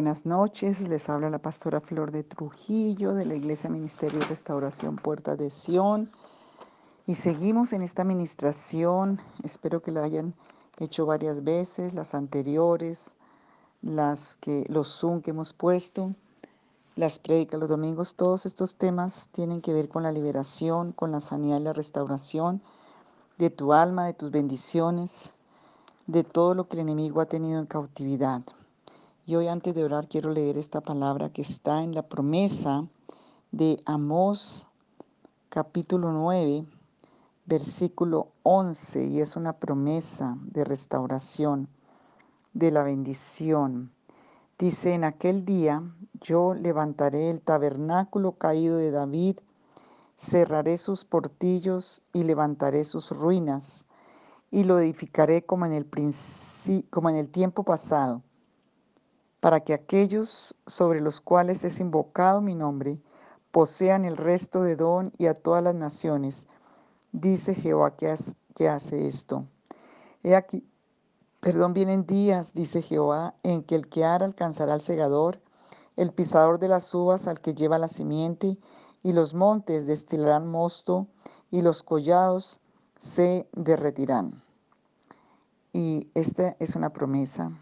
Buenas noches, les habla la pastora Flor de Trujillo de la Iglesia Ministerio de Restauración Puerta de Sion. Y seguimos en esta administración, espero que la hayan hecho varias veces, las anteriores, las que, los Zoom que hemos puesto, las prédicas los domingos, todos estos temas tienen que ver con la liberación, con la sanidad y la restauración de tu alma, de tus bendiciones, de todo lo que el enemigo ha tenido en cautividad. Y hoy antes de orar quiero leer esta palabra que está en la promesa de Amós capítulo 9, versículo 11, y es una promesa de restauración, de la bendición. Dice, en aquel día yo levantaré el tabernáculo caído de David, cerraré sus portillos y levantaré sus ruinas, y lo edificaré como en el, como en el tiempo pasado para que aquellos sobre los cuales es invocado mi nombre posean el resto de don y a todas las naciones. Dice Jehová que, hace esto. He aquí, perdón, vienen días, dice Jehová, en que el que ara alcanzará al segador, el pisador de las uvas al que lleva la simiente, y los montes destilarán mosto, y los collados se derretirán. Y esta es una promesa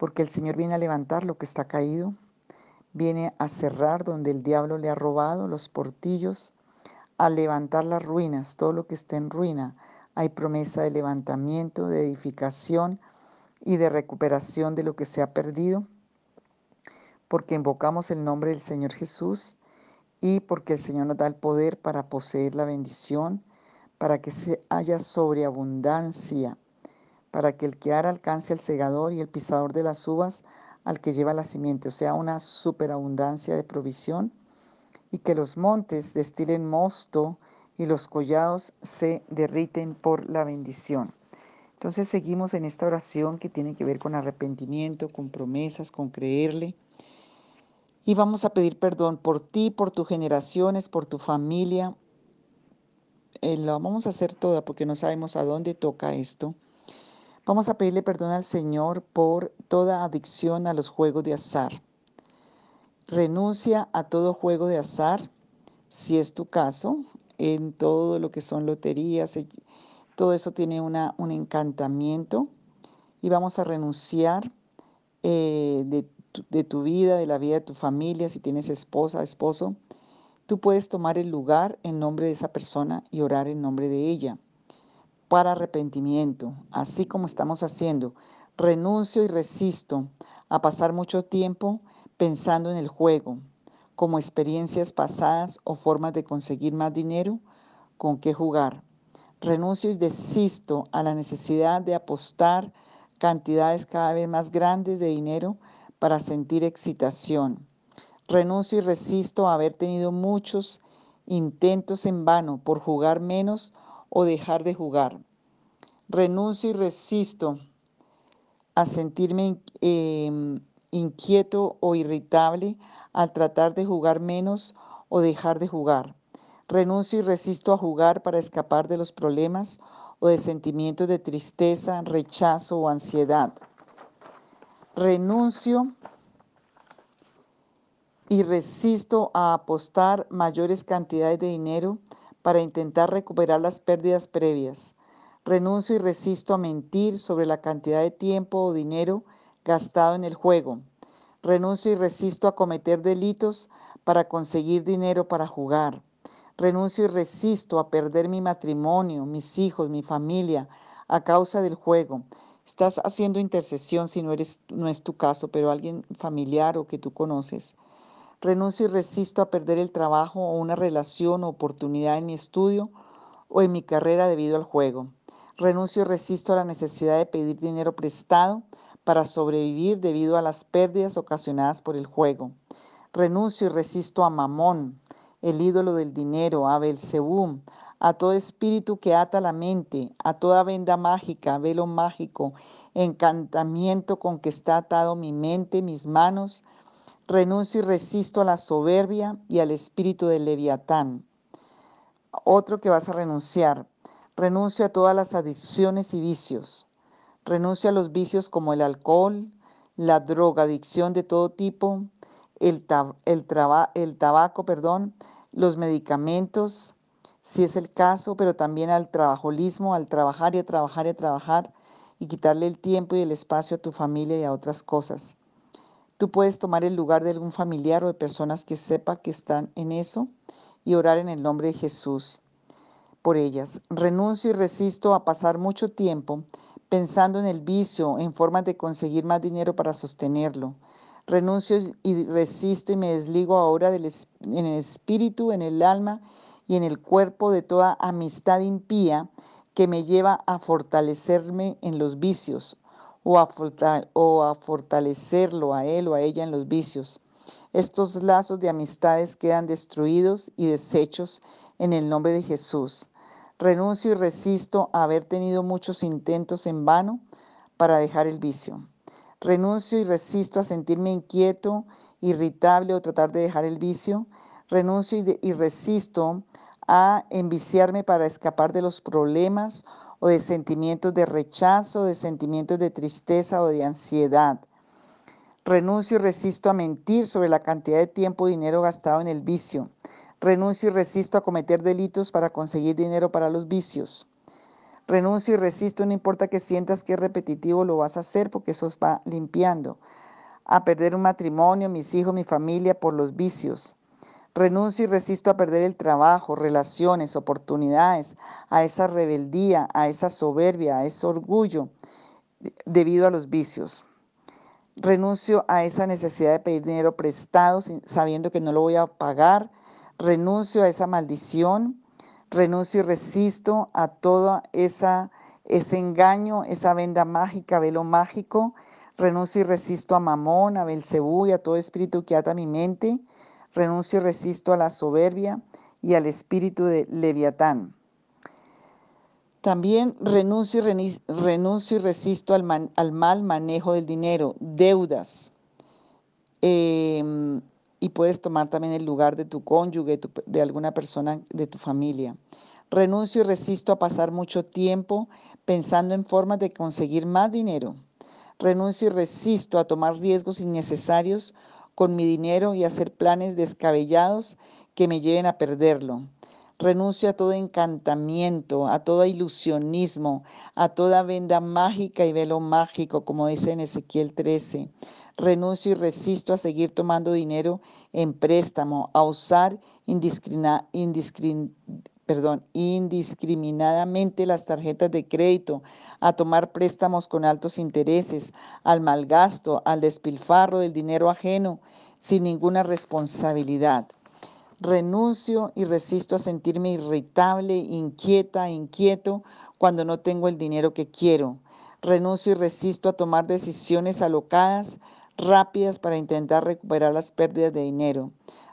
porque el Señor viene a levantar lo que está caído, viene a cerrar donde el diablo le ha robado los portillos, a levantar las ruinas, todo lo que esté en ruina. Hay promesa de levantamiento, de edificación y de recuperación de lo que se ha perdido, porque invocamos el nombre del Señor Jesús y porque el Señor nos da el poder para poseer la bendición, para que se haya sobreabundancia para que el que ara alcance el segador y el pisador de las uvas al que lleva la simiente, o sea, una superabundancia de provisión, y que los montes destilen mosto y los collados se derriten por la bendición. Entonces seguimos en esta oración que tiene que ver con arrepentimiento, con promesas, con creerle. Y vamos a pedir perdón por ti, por tus generaciones, por tu familia. Eh, lo vamos a hacer toda porque no sabemos a dónde toca esto. Vamos a pedirle perdón al Señor por toda adicción a los juegos de azar. Renuncia a todo juego de azar, si es tu caso, en todo lo que son loterías, eh, todo eso tiene una, un encantamiento y vamos a renunciar eh, de, de tu vida, de la vida de tu familia, si tienes esposa, esposo, tú puedes tomar el lugar en nombre de esa persona y orar en nombre de ella para arrepentimiento, así como estamos haciendo. Renuncio y resisto a pasar mucho tiempo pensando en el juego, como experiencias pasadas o formas de conseguir más dinero con qué jugar. Renuncio y desisto a la necesidad de apostar cantidades cada vez más grandes de dinero para sentir excitación. Renuncio y resisto a haber tenido muchos intentos en vano por jugar menos o dejar de jugar. Renuncio y resisto a sentirme em, inquieto o irritable al tratar de jugar menos o dejar de jugar. Renuncio y resisto a jugar para escapar de los problemas o de sentimientos de tristeza, rechazo o ansiedad. Renuncio y resisto a apostar mayores cantidades de dinero para intentar recuperar las pérdidas previas. Renuncio y resisto a mentir sobre la cantidad de tiempo o dinero gastado en el juego. Renuncio y resisto a cometer delitos para conseguir dinero para jugar. Renuncio y resisto a perder mi matrimonio, mis hijos, mi familia a causa del juego. Estás haciendo intercesión si no, eres, no es tu caso, pero alguien familiar o que tú conoces. Renuncio y resisto a perder el trabajo o una relación o oportunidad en mi estudio o en mi carrera debido al juego. Renuncio y resisto a la necesidad de pedir dinero prestado para sobrevivir debido a las pérdidas ocasionadas por el juego. Renuncio y resisto a Mamón, el ídolo del dinero, a Belzebú, a todo espíritu que ata la mente, a toda venda mágica, velo mágico, encantamiento con que está atado mi mente, mis manos, Renuncio y resisto a la soberbia y al espíritu del leviatán. Otro que vas a renunciar. Renuncio a todas las adicciones y vicios. Renuncio a los vicios como el alcohol, la drogadicción de todo tipo, el, tabaco, perdón, los medicamentos, si es el caso, pero también al trabajolismo, al trabajar y a trabajar y a trabajar y quitarle el tiempo y el espacio a tu familia y a otras cosas. Tú puedes tomar el lugar de algún familiar o de personas que sepa que están en eso y orar en el nombre de Jesús por ellas. Renuncio y resisto a pasar mucho tiempo pensando en el vicio, en formas de conseguir más dinero para sostenerlo. Renuncio y resisto y me desligo ahora del, en el espíritu, en el alma y en el cuerpo de toda amistad impía que me lleva a fortalecerme en los vicios o a, o a fortalecerlo a él o a ella en los vicios. Estos lazos de amistades quedan destruidos y deshechos en el nombre de Jesús. Renuncio y resisto a haber tenido muchos intentos en vano para dejar el vicio. Renuncio y resisto a sentirme inquieto, irritable o tratar de dejar el vicio. Renuncio y, resisto a enviciarme para escapar de los problemas o de sentimientos de rechazo, de sentimientos de tristeza o de ansiedad. Renuncio y resisto a mentir sobre la cantidad de tiempo y dinero gastado en el vicio. Renuncio y resisto a cometer delitos para conseguir dinero para los vicios. Renuncio y resisto, no importa que sientas que es repetitivo, lo vas a hacer porque eso va limpiando. A perder un matrimonio, mis hijos, mi familia por los vicios. Renuncio y resisto a perder el trabajo, relaciones, oportunidades, a esa rebeldía, a esa soberbia, a ese orgullo debido a los vicios. Renuncio a esa necesidad de pedir dinero prestado sabiendo que no lo voy a pagar. Renuncio a esa maldición, renuncio y resisto a todo esa, ese engaño, esa venda mágica, velo mágico, renuncio y resisto a Mamón, a Belcebú y a todo espíritu que ata mi mente, renuncio y resisto a la soberbia y al espíritu de Leviatán. También renuncio y, renuncio y resisto al, al, mal manejo del dinero, deudas, eh, y puedes tomar también el lugar de tu cónyuge, de alguna persona de tu familia. Renuncio y resisto a pasar mucho tiempo pensando en formas de conseguir más dinero. Renuncio y resisto a tomar riesgos innecesarios con mi dinero y hacer planes descabellados que me lleven a perderlo. Renuncio a todo encantamiento, a todo ilusionismo, a toda venda mágica y velo mágico, como dice en Ezequiel 13 renuncio y resisto a seguir tomando dinero en préstamo, a usar indiscriminadamente las tarjetas de crédito, a tomar préstamos con altos intereses, al malgasto, al despilfarro del dinero ajeno, sin ninguna responsabilidad. Renuncio y resisto a sentirme irritable, inquieta, inquieto cuando no tengo el dinero que quiero. Renuncio y resisto a tomar decisiones alocadas rápidas para intentar recuperar las pérdidas de dinero.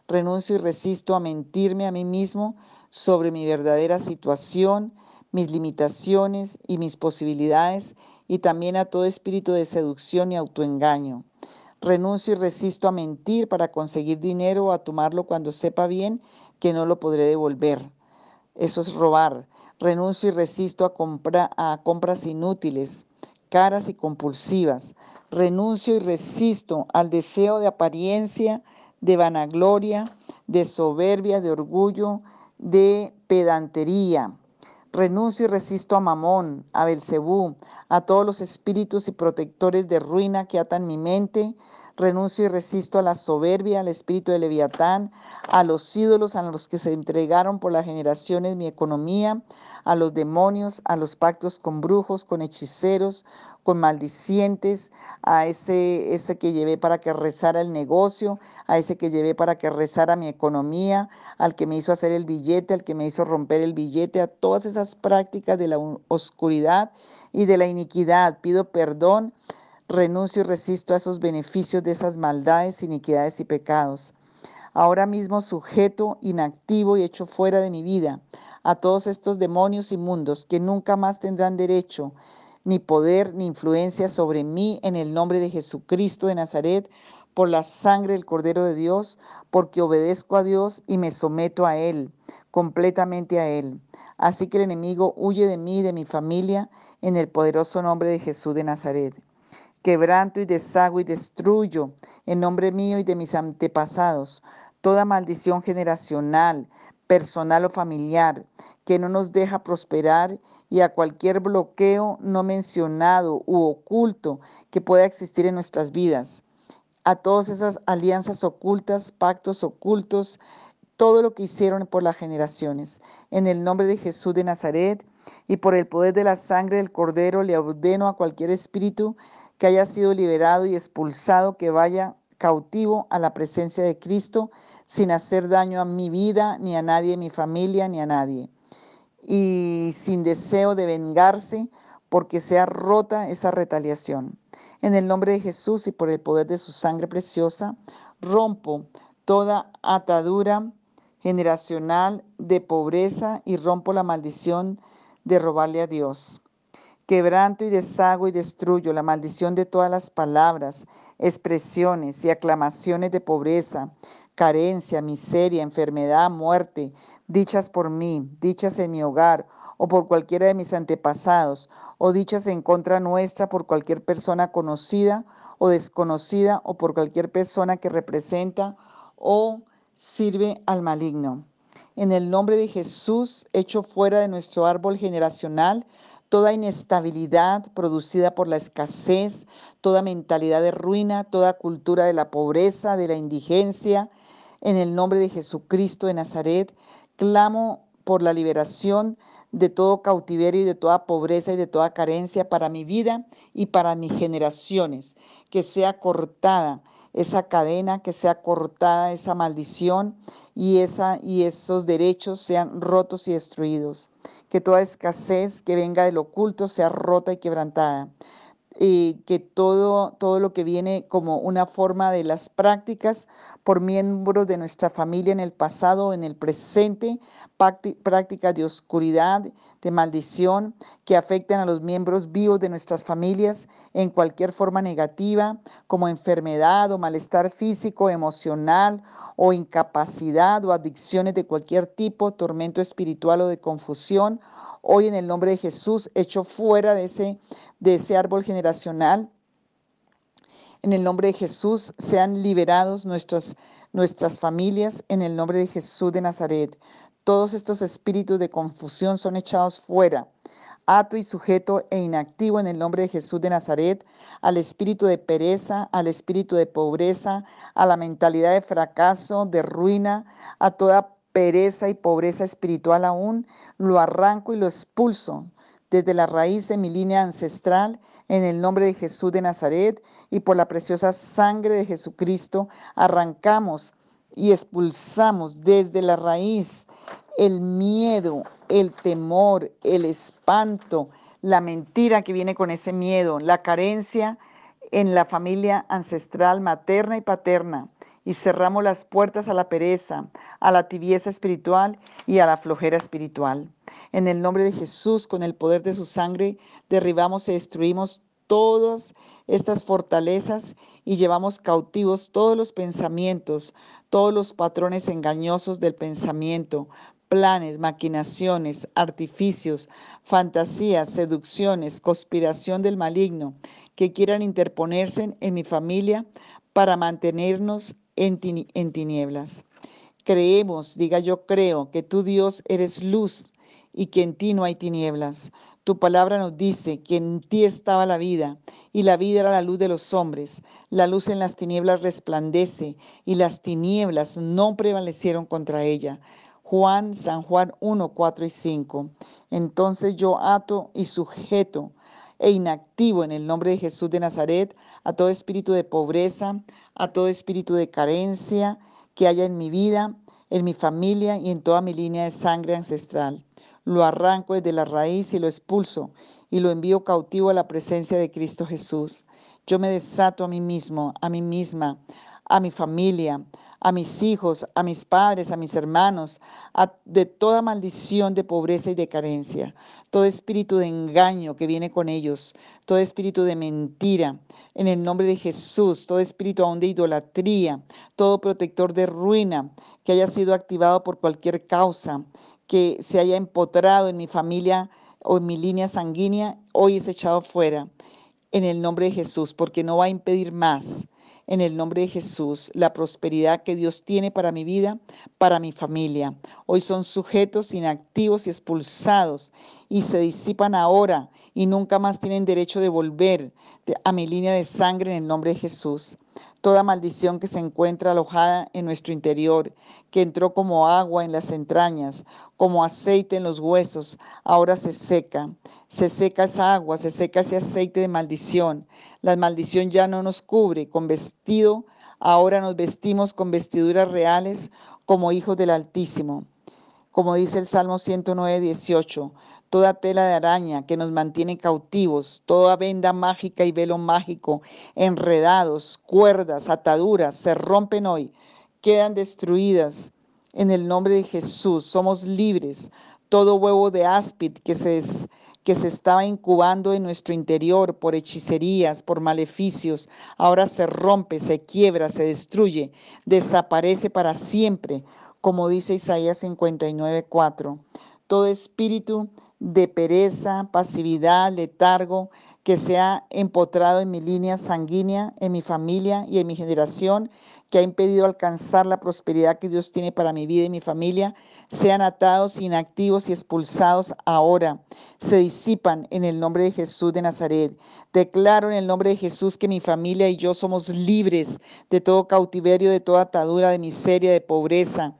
Renuncio y resisto a mentirme a mí mismo sobre mi verdadera situación, mis limitaciones y mis posibilidades y también a todo espíritu de seducción y autoengaño. Renuncio y resisto a mentir para conseguir dinero o a tomarlo cuando sepa bien que no lo podré devolver. Eso es robar. Renuncio y resisto a, a compras inútiles, caras y compulsivas. Renuncio y resisto al deseo de apariencia, de vanagloria, de soberbia, de orgullo, de pedantería. Renuncio y resisto a Mamón, a Belcebú, a todos los espíritus y protectores de ruina que atan mi mente, Renuncio y resisto a la soberbia, al espíritu de Leviatán, a los ídolos a los que se entregaron por las generaciones mi economía, a los demonios, a los pactos con brujos, con hechiceros, con maldicientes, a ese, ese que llevé para que rezara el negocio, a ese que llevé para que rezara mi economía, al que me hizo hacer el billete, al que me hizo romper el billete, a todas esas prácticas de la oscuridad y de la iniquidad. Pido perdón renuncio y resisto a esos beneficios de esas maldades, iniquidades y pecados. Ahora mismo sujeto, inactivo y hecho fuera de mi vida a todos estos demonios inmundos que nunca más tendrán derecho, ni poder, ni influencia sobre mí en el nombre de Jesucristo de Nazaret, por la sangre del Cordero de Dios, porque obedezco a Dios y me someto a Él, completamente a Él. Así que el enemigo huye de mí y de mi familia en el poderoso nombre de Jesús de Nazaret. Quebranto y deshago y destruyo en nombre mío y de mis antepasados toda maldición generacional, personal o familiar que no nos deja prosperar y a cualquier bloqueo no mencionado u oculto que pueda existir en nuestras vidas. A todas esas alianzas ocultas, pactos ocultos, todo lo que hicieron por las generaciones. En el nombre de Jesús de Nazaret y por el poder de la sangre del Cordero le ordeno a cualquier espíritu que haya sido liberado y expulsado que vaya cautivo a la presencia de Cristo sin hacer daño a mi vida, ni a nadie, mi familia, ni a nadie. Y sin deseo de vengarse, porque sea rota esa retaliación. En el nombre de Jesús y por el poder de su sangre preciosa, rompo toda atadura generacional de pobreza y rompo la maldición de robarle a Dios. Quebranto y deshago y destruyo la maldición de todas las palabras, expresiones y aclamaciones de pobreza, carencia, miseria, enfermedad, muerte, dichas por mí, dichas en mi hogar o por cualquiera de mis antepasados, o dichas en contra nuestra por cualquier persona conocida o desconocida o por cualquier persona que representa o sirve al maligno. En el nombre de Jesús, echo fuera de nuestro árbol generacional toda inestabilidad producida por la escasez, toda mentalidad de ruina, toda cultura de la pobreza, de la indigencia. En el nombre de Jesucristo de Nazaret, clamo por la liberación de todo cautiverio y de toda pobreza y de toda carencia para mi vida y para mis generaciones, que sea cortada esa cadena, que sea cortada esa maldición y, esa, y esos derechos sean rotos y destruidos que toda escasez que venga del oculto sea rota y quebrantada. Que todo, todo lo que viene como una forma de las prácticas por miembros de nuestra familia en el pasado, en el presente, prácticas de oscuridad, de maldición, que afecten a los miembros vivos de nuestras familias en cualquier forma negativa, como enfermedad o malestar físico, emocional o incapacidad o adicciones de cualquier tipo, tormento espiritual o de confusión. Hoy en el nombre de Jesús, hecho fuera de ese, de ese árbol generacional, en el nombre de Jesús sean liberados nuestras, nuestras familias en el nombre de Jesús de Nazaret. Todos estos espíritus de confusión son echados fuera, ato y sujeto e inactivo en el nombre de Jesús de Nazaret, al espíritu de pereza, al espíritu de pobreza, a la mentalidad de fracaso, de ruina, a toda pereza y pobreza espiritual aún, lo arranco y lo expulso desde la raíz de mi línea ancestral, en el nombre de Jesús de Nazaret y por la preciosa sangre de Jesucristo, arrancamos y expulsamos desde la raíz el miedo, el temor, el espanto, la mentira que viene con ese miedo, la carencia en la familia ancestral materna y paterna. Y cerramos las puertas a la pereza, a la tibieza espiritual y a la flojera espiritual. En el nombre de Jesús, con el poder de su sangre, derribamos y destruimos todas estas fortalezas y llevamos cautivos todos los pensamientos, todos los patrones engañosos del pensamiento, planes, maquinaciones, artificios, fantasías, seducciones, conspiración del maligno que quieran interponerse en mi familia para mantenernos en, tinieblas. Creemos, diga yo creo, que tú Dios eres luz y que en ti no hay tinieblas. Tu palabra nos dice que en ti estaba la vida y la vida era la luz de los hombres. La luz en las tinieblas resplandece y las tinieblas no prevalecieron contra ella. Juan, San Juan 1, 4 y 5. Entonces yo ato y sujeto e inactivo en el nombre de Jesús de Nazaret a todo espíritu de pobreza, a todo espíritu de carencia que haya en mi vida, en mi familia y en toda mi línea de sangre ancestral lo arranco desde la raíz y lo expulso y lo envío cautivo a la presencia de Cristo Jesús. Yo me desato a mí mismo, a mí misma, a mi familia, a mis hijos, a mis padres, a mis hermanos, de toda maldición de pobreza y de carencia, todo espíritu de engaño que viene con ellos, todo espíritu de mentira, en el nombre de Jesús, todo espíritu aún de idolatría, todo protector de ruina que haya sido activado por cualquier causa, que se haya empotrado en mi familia o en mi línea sanguínea, hoy es echado fuera. en el nombre de Jesús, porque no va a impedir más en el nombre de Jesús la prosperidad que Dios tiene para mi vida, para mi familia. Hoy son sujetos inactivos y expulsados y se disipan ahora y nunca más tienen derecho de volver a mi línea de sangre en el nombre de Jesús. Toda maldición que se encuentra alojada en nuestro interior, que entró como agua en las entrañas, como aceite en los huesos, ahora se seca. Se seca esa agua, se seca ese aceite de maldición. La maldición ya no nos cubre con vestido, ahora nos vestimos con vestiduras reales como hijos del Altísimo. Como dice el Salmo 109, 18, toda tela de araña que nos mantiene cautivos, toda venda mágica y velo mágico, enredados, cuerdas, ataduras, se rompen hoy, quedan destruidas en el nombre de Jesús. Somos libres. Todo huevo de áspid que se, que se estaba incubando en nuestro interior por hechicerías, por maleficios, ahora se rompe, se quiebra, se destruye, desaparece para siempre, como dice Isaías 59:4. Todo espíritu de pereza, pasividad, letargo, que se ha empotrado en mi línea sanguínea, en mi familia y en mi generación, que ha impedido alcanzar la prosperidad que Dios tiene para mi vida y mi familia, sean atados, inactivos y expulsados ahora. Se disipan en el nombre de Jesús de Nazaret. Declaro en el nombre de Jesús que mi familia y yo somos libres de todo cautiverio, de toda atadura, de miseria, de pobreza,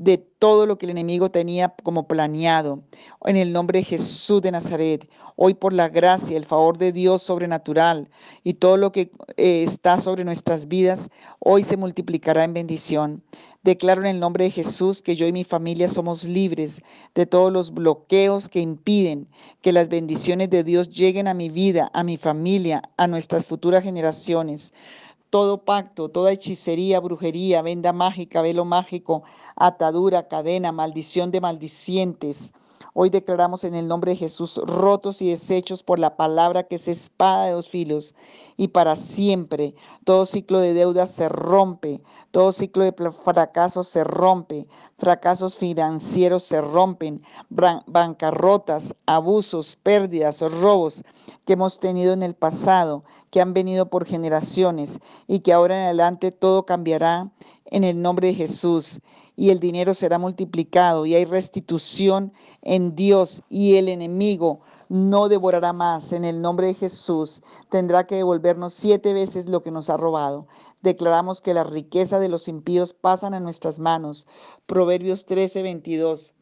de todo lo que el enemigo tenía como planeado. En el nombre de Jesús de Nazaret, hoy por la gracia, el favor de Dios sobrenatural y todo lo que eh, está sobre nuestras vidas, hoy se multiplicará en bendición. Declaro en el nombre de Jesús que yo y mi familia somos libres de todos los bloqueos que impiden que las bendiciones de Dios lleguen a mi vida, a mi familia, a nuestras futuras generaciones todo pacto, toda hechicería, brujería, venda mágica, velo mágico, atadura, cadena, maldición de maldicientes. Hoy declaramos en el nombre de Jesús rotos y deshechos por la palabra que es espada de dos filos y para siempre. Todo ciclo de deuda se rompe, todo ciclo de fracasos se rompe, fracasos financieros se rompen, bancarrotas, abusos, pérdidas, robos que hemos tenido en el pasado, que han venido por generaciones y que ahora en adelante todo cambiará en el nombre de Jesús y el dinero será multiplicado y hay restitución en Dios y el enemigo no devorará más en el nombre de Jesús. Tendrá que devolvernos siete veces lo que nos ha robado. Declaramos que la riqueza de los impíos pasan a nuestras manos. Proverbios 13, 22.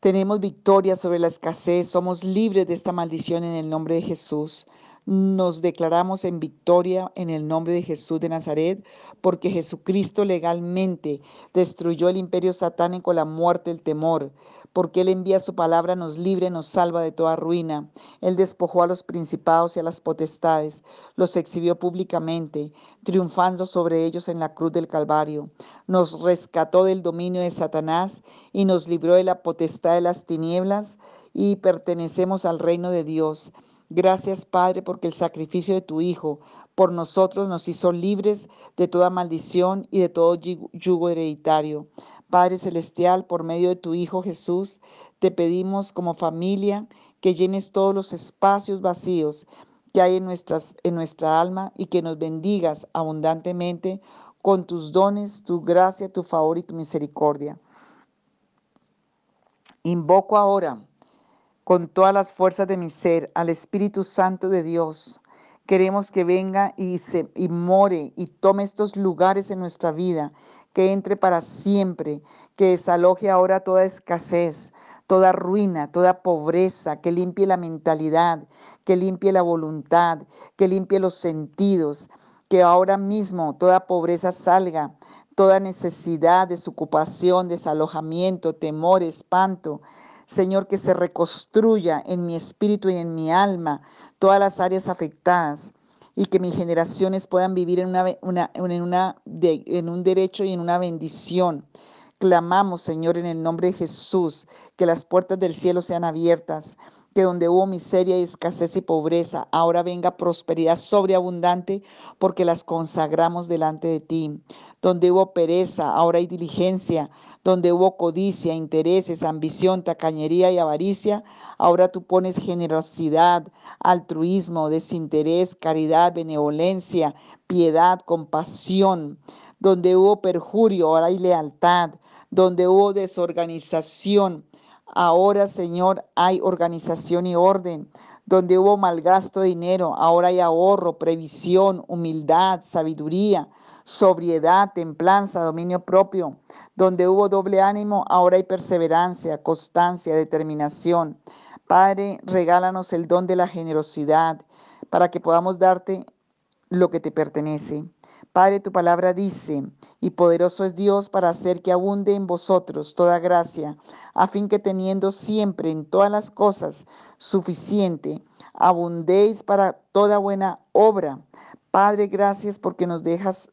Tenemos victoria sobre la escasez, somos libres de esta maldición en el nombre de Jesús. Nos declaramos en victoria en el nombre de Jesús de Nazaret, porque Jesucristo legalmente destruyó el imperio satánico, la muerte, el temor, porque Él envía su palabra, nos libre, nos salva de toda ruina. Él despojó a los principados y a las potestades, los exhibió públicamente, triunfando sobre ellos en la cruz del Calvario. Nos rescató del dominio de Satanás y nos libró de la potestad de las tinieblas y pertenecemos al reino de Dios. Gracias, Padre, porque el sacrificio de tu Hijo por nosotros nos hizo libres de toda maldición y de todo yugo hereditario. Padre Celestial, por medio de tu Hijo Jesús, te pedimos como familia que llenes todos los espacios vacíos que hay en, nuestras, en nuestra alma y que nos bendigas abundantemente con tus dones, tu gracia, tu favor y tu misericordia. Invoco ahora con todas las fuerzas de mi ser al Espíritu Santo de Dios. Queremos que venga y, se, y more y tome estos lugares en nuestra vida, que entre para siempre, que desaloje ahora toda escasez, toda ruina, toda pobreza, que limpie la mentalidad, que limpie la voluntad, que limpie los sentidos, que ahora mismo toda pobreza salga, toda necesidad, desocupación, desalojamiento, temor, espanto, Señor, que se reconstruya en mi espíritu y en mi alma todas las áreas afectadas y que mis generaciones puedan vivir en, un derecho y en una bendición. Clamamos, Señor, en el nombre de Jesús, que las puertas del cielo sean abiertas, que donde hubo miseria y escasez y pobreza, ahora venga prosperidad sobreabundante porque las consagramos delante de ti. Donde hubo pereza, ahora hay diligencia. Donde hubo codicia, intereses, ambición, tacañería y avaricia, ahora tú pones generosidad, altruismo, desinterés, caridad, benevolencia, piedad, compasión. Donde hubo perjurio, ahora hay lealtad. Donde hubo desorganización, Ahora, Señor, hay organización y orden. Donde hubo malgasto de dinero, ahora hay ahorro, previsión, humildad, sabiduría, sobriedad, templanza, dominio propio. Donde hubo doble ánimo, ahora hay perseverancia, constancia, determinación. Padre, regálanos el don de la generosidad para que podamos darte lo que te pertenece. Padre, tu palabra dice, y poderoso es Dios para hacer que abunde en vosotros toda gracia, a fin que teniendo siempre en todas las cosas suficiente, abundéis para toda buena obra. Padre, gracias porque nos dejas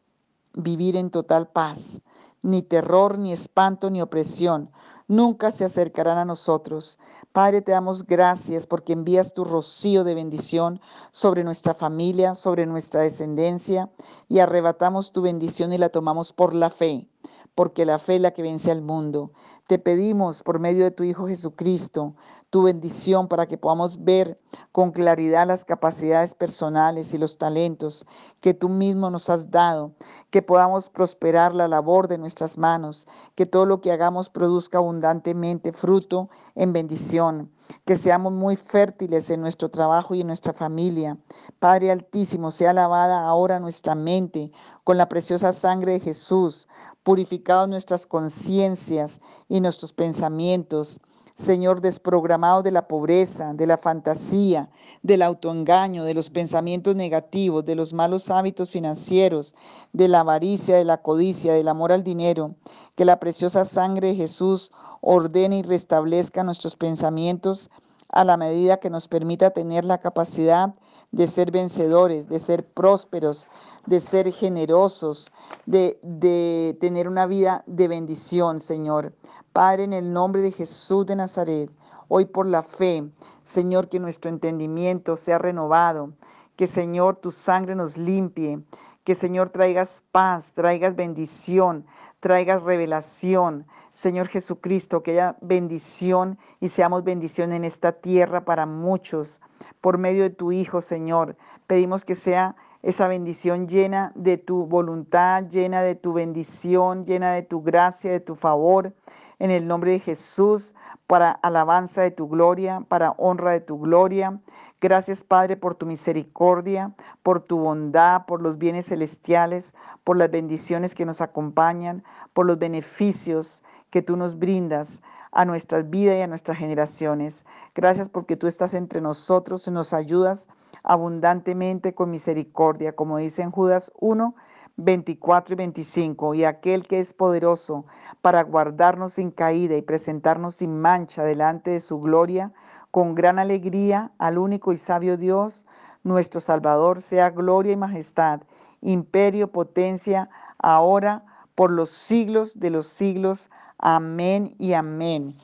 vivir en total paz. Ni terror, ni espanto, ni opresión nunca se acercarán a nosotros. Padre, te damos gracias porque envías tu rocío de bendición sobre nuestra familia, sobre nuestra descendencia, y arrebatamos tu bendición y la tomamos por la fe, porque la fe es la que vence al mundo. Te pedimos por medio de tu Hijo Jesucristo tu bendición para que podamos ver con claridad las capacidades personales y los talentos que tú mismo nos has dado, que podamos prosperar la labor de nuestras manos, que todo lo que hagamos produzca abundantemente fruto en bendición, que seamos muy fértiles en nuestro trabajo y en nuestra familia. Padre Altísimo, sea lavada ahora nuestra mente con la preciosa sangre de Jesús, purificados nuestras conciencias y nuestros pensamientos Señor, desprogramado de la pobreza, de la fantasía, del autoengaño, de los pensamientos negativos, de los malos hábitos financieros, de la avaricia, de la codicia, del amor al dinero. Que la preciosa sangre de Jesús ordene y restablezca nuestros pensamientos a la medida que nos permita tener la capacidad de ser vencedores, de ser prósperos, de ser generosos, de, de tener una vida de bendición, Señor. Padre, en el nombre de Jesús de Nazaret, hoy por la fe, Señor, que nuestro entendimiento sea renovado, que Señor tu sangre nos limpie, que Señor traigas paz, traigas bendición, traigas revelación. Señor Jesucristo, que haya bendición y seamos bendición en esta tierra para muchos. Por medio de tu Hijo, Señor, pedimos que sea esa bendición llena de tu voluntad, llena de tu bendición, llena de tu gracia, de tu favor en el nombre de Jesús, para alabanza de tu gloria, para honra de tu gloria. Gracias Padre por tu misericordia, por tu bondad, por los bienes celestiales, por las bendiciones que nos acompañan, por los beneficios que tú nos brindas a nuestras vidas y a nuestras generaciones. Gracias porque tú estás entre nosotros y nos ayudas abundantemente con misericordia, como dice en Judas 1, 24 y 25, y aquel que es poderoso para guardarnos sin caída y presentarnos sin mancha delante de su gloria, con gran alegría al único y sabio Dios, nuestro Salvador, sea gloria y majestad, imperio, potencia, ahora, por los siglos de los siglos. Amén y amén.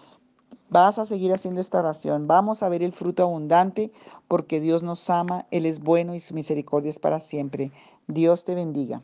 Vas a seguir haciendo esta oración. Vamos a ver el fruto abundante porque Dios nos ama, Él es bueno y su misericordia es para siempre. Dios te bendiga.